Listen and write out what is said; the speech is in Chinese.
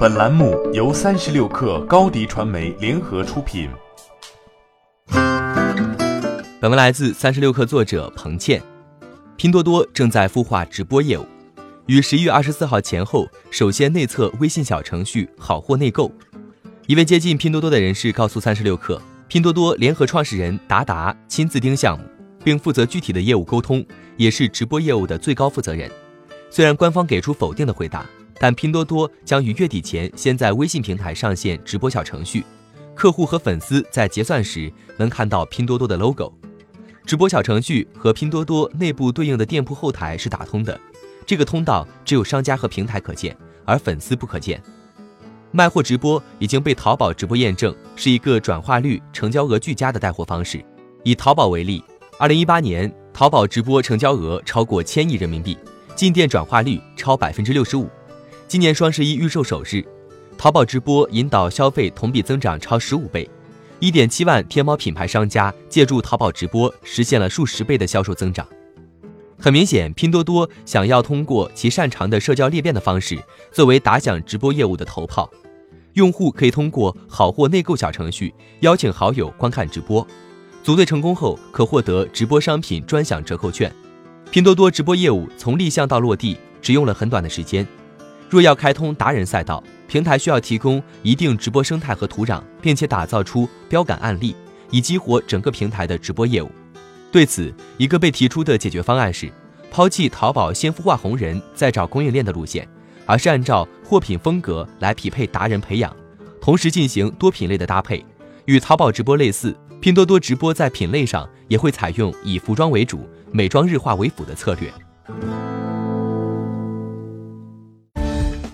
本栏目由三十六氪高低传媒联合出品。本文来自三十六氪作者彭倩。拼多多正在孵化直播业务，于十一月二十四号前后首先内测微信小程序好货内购。一位接近拼多多的人士告诉三十六氪，拼多多联合创始人达达亲自盯项目，并负责具体的业务沟通，也是直播业务的最高负责人。虽然官方给出否定的回答。但拼多多将于月底前先在微信平台上线直播小程序，客户和粉丝在结算时能看到拼多多的 logo。直播小程序和拼多多内部对应的店铺后台是打通的，这个通道只有商家和平台可见，而粉丝不可见。卖货直播已经被淘宝直播验证是一个转化率、成交额俱佳的带货方式。以淘宝为例，二零一八年淘宝直播成交额超过千亿人民币，进店转化率超百分之六十五。今年双十一预售首日，淘宝直播引导消费同比增长超十五倍，一点七万天猫品牌商家借助淘宝直播实现了数十倍的销售增长。很明显，拼多多想要通过其擅长的社交裂变的方式，作为打响直播业务的头炮。用户可以通过好货内购小程序邀请好友观看直播，组队成功后可获得直播商品专享折扣券。拼多多直播业务从立项到落地只用了很短的时间。若要开通达人赛道，平台需要提供一定直播生态和土壤，并且打造出标杆案例，以激活整个平台的直播业务。对此，一个被提出的解决方案是抛弃淘宝先孵化红人再找供应链的路线，而是按照货品风格来匹配达人培养，同时进行多品类的搭配。与淘宝直播类似，拼多多直播在品类上也会采用以服装为主、美妆日化为辅的策略。